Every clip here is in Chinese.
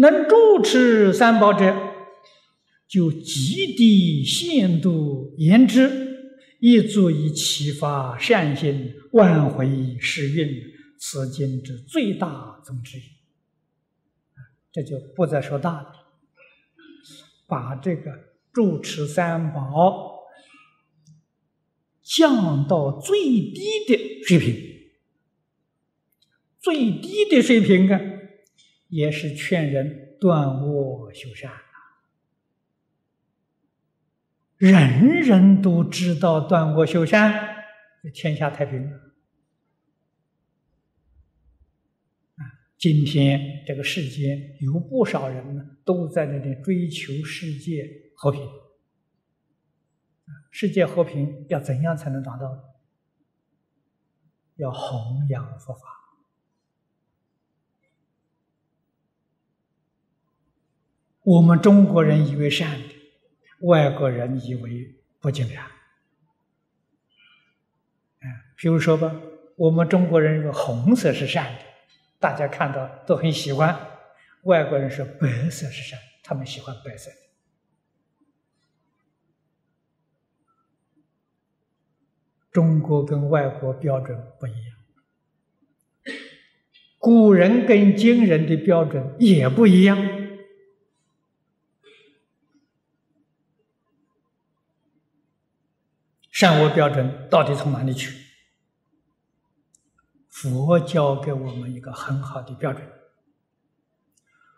能主持三宝者，就极低限度言之，亦足以启发善心，挽回时运，此经之最大宗旨。这就不再说大的，把这个主持三宝降到最低的水平。最低的水平啊，也是劝人断恶修善人人都知道断恶修善，天下太平。啊，今天这个世间有不少人呢，都在那里追求世界和平。世界和平要怎样才能达到？要弘扬佛法。我们中国人以为善的，外国人以为不尽然。比如说吧，我们中国人认为红色是善的，大家看到都很喜欢；外国人说白色是善，他们喜欢白色。中国跟外国标准不一样，古人跟今人的标准也不一样。善恶标准到底从哪里去？佛教给我们一个很好的标准：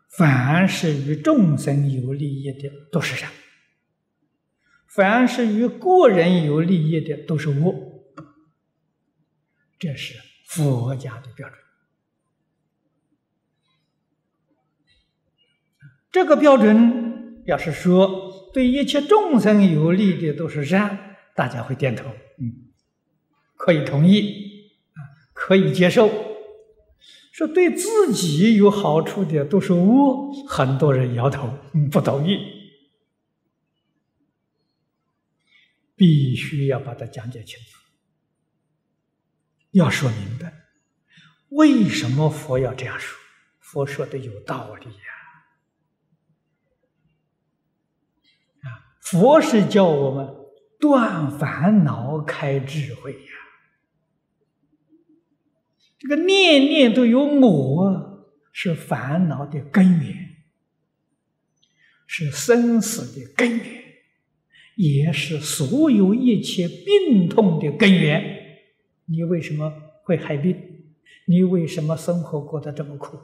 凡是与众生有利益的都是善，凡是与个人有利益的都是恶。这是佛家的标准。这个标准要是说对一切众生有利的都是善。大家会点头，嗯，可以同意，啊，可以接受。说对自己有好处的都是恶，很多人摇头，不同意。必须要把它讲解清楚，要说明白，为什么佛要这样说？佛说的有道理呀，啊，佛是叫我们。断烦恼，开智慧呀！这个念念都有我，是烦恼的根源，是生死的根源，也是所有一切病痛的根源。你为什么会害病？你为什么生活过得这么苦？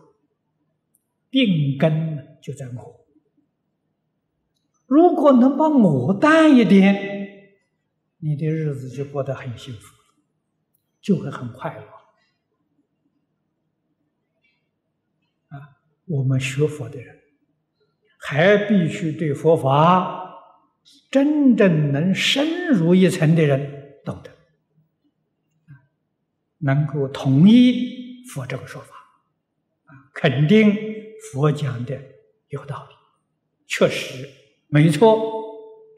病根就在我。如果能把我淡一点。你的日子就过得很幸福，就会很快乐。啊，我们学佛的人，还必须对佛法真正能深入一层的人懂得，能够同意佛这个说法，啊，肯定佛讲的有道理，确实没错，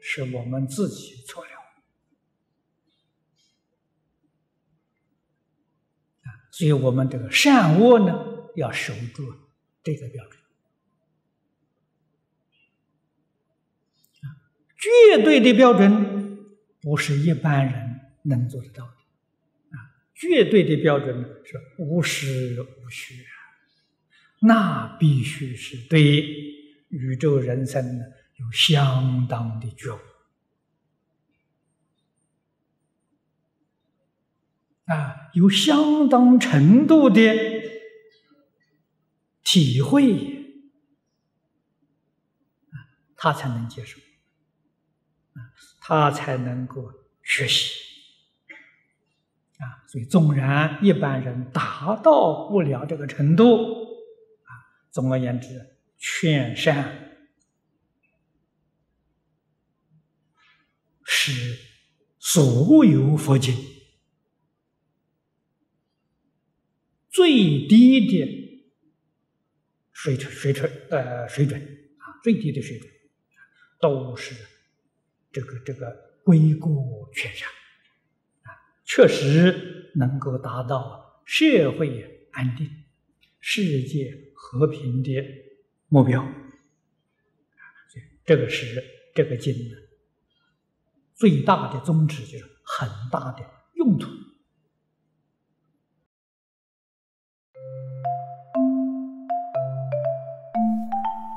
是我们自己错了。所以我们这个善恶呢，要守住这个标准。绝对的标准不是一般人能做得到的。啊，绝对的标准是无实无虚，那必须是对宇宙人生呢有相当的觉悟。啊，有相当程度的体会，他才能接受，他才能够学习，啊，所以纵然一般人达到不了这个程度，啊，总而言之，劝善是所有佛经。最低的水准，水准，呃，水准啊，最低的水准，都是这个这个归过全善啊，确实能够达到社会安定、世界和平的目标。这个是这个经的最大的宗旨，就是很大的用途。